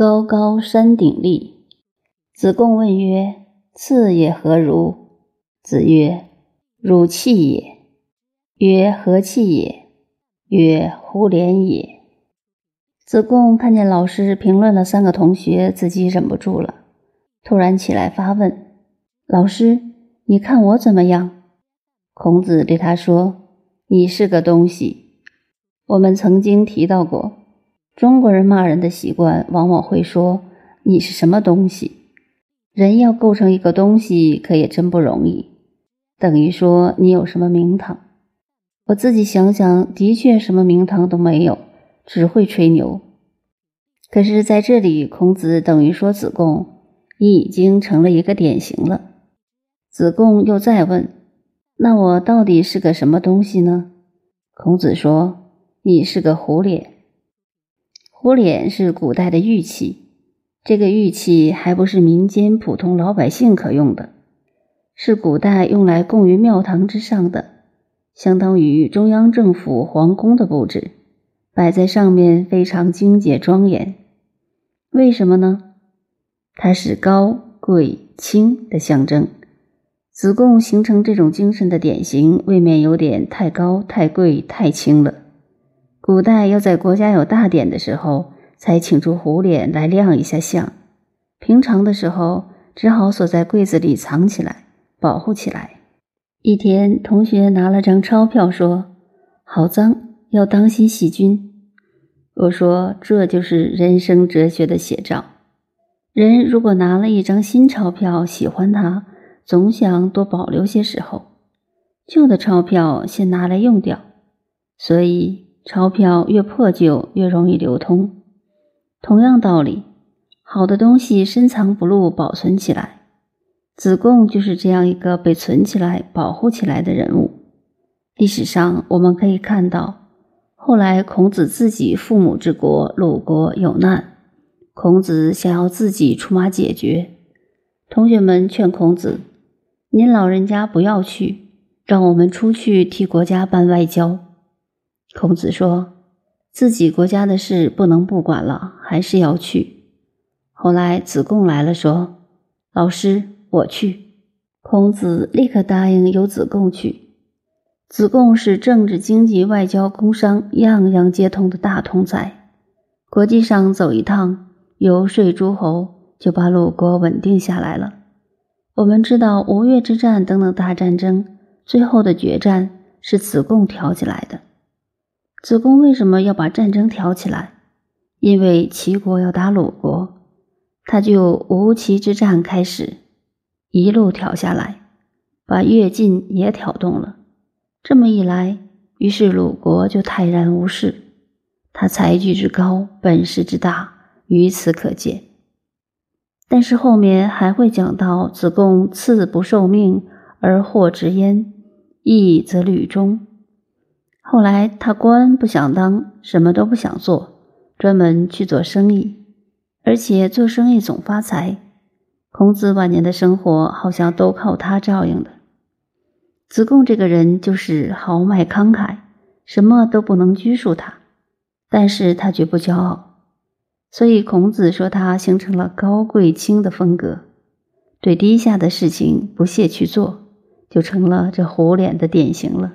高高山顶立。子贡问曰：“次也何如？”子曰：“汝气也。”曰：“何气也？”曰：“胡连也。”子贡看见老师评论了三个同学，自己忍不住了，突然起来发问：“老师，你看我怎么样？”孔子对他说：“你是个东西。”我们曾经提到过，中国人骂人的习惯，往往会说：“你是什么东西？”人要构成一个东西，可也真不容易。等于说你有什么名堂？我自己想想，的确什么名堂都没有，只会吹牛。可是在这里，孔子等于说子贡，你已经成了一个典型了。子贡又再问：“那我到底是个什么东西呢？”孔子说：“你是个虎脸。虎脸是古代的玉器。”这个玉器还不是民间普通老百姓可用的，是古代用来供于庙堂之上的，相当于中央政府皇宫的布置，摆在上面非常精简庄严。为什么呢？它是高贵清的象征。子贡形成这种精神的典型，未免有点太高、太贵、太轻了。古代要在国家有大典的时候。才请出虎脸来亮一下相，平常的时候只好锁在柜子里藏起来，保护起来。一天，同学拿了张钞票说：“好脏，要当心细菌。”我说：“这就是人生哲学的写照。人如果拿了一张新钞票，喜欢它，总想多保留些时候；旧的钞票先拿来用掉，所以钞票越破旧，越容易流通。”同样道理，好的东西深藏不露，保存起来。子贡就是这样一个被存起来、保护起来的人物。历史上我们可以看到，后来孔子自己父母之国鲁国有难，孔子想要自己出马解决。同学们劝孔子：“您老人家不要去，让我们出去替国家办外交。”孔子说。自己国家的事不能不管了，还是要去。后来子贡来了，说：“老师，我去。”孔子立刻答应由子贡去。子贡是政治、经济、外交、工商样样皆通的大通才，国际上走一趟，游说诸侯，就把鲁国稳定下来了。我们知道吴越之战等等大战争，最后的决战是子贡挑起来的。子贡为什么要把战争挑起来？因为齐国要打鲁国，他就吴齐之战开始，一路挑下来，把越晋也挑动了。这么一来，于是鲁国就泰然无事。他才具之高，本事之大，于此可见。但是后面还会讲到子贡赐不受命而获之焉，义则履中。后来他官不想当，什么都不想做，专门去做生意，而且做生意总发财。孔子晚年的生活好像都靠他照应的。子贡这个人就是豪迈慷慨，什么都不能拘束他，但是他绝不骄傲，所以孔子说他形成了高贵清的风格，对低下的事情不屑去做，就成了这虎脸的典型了。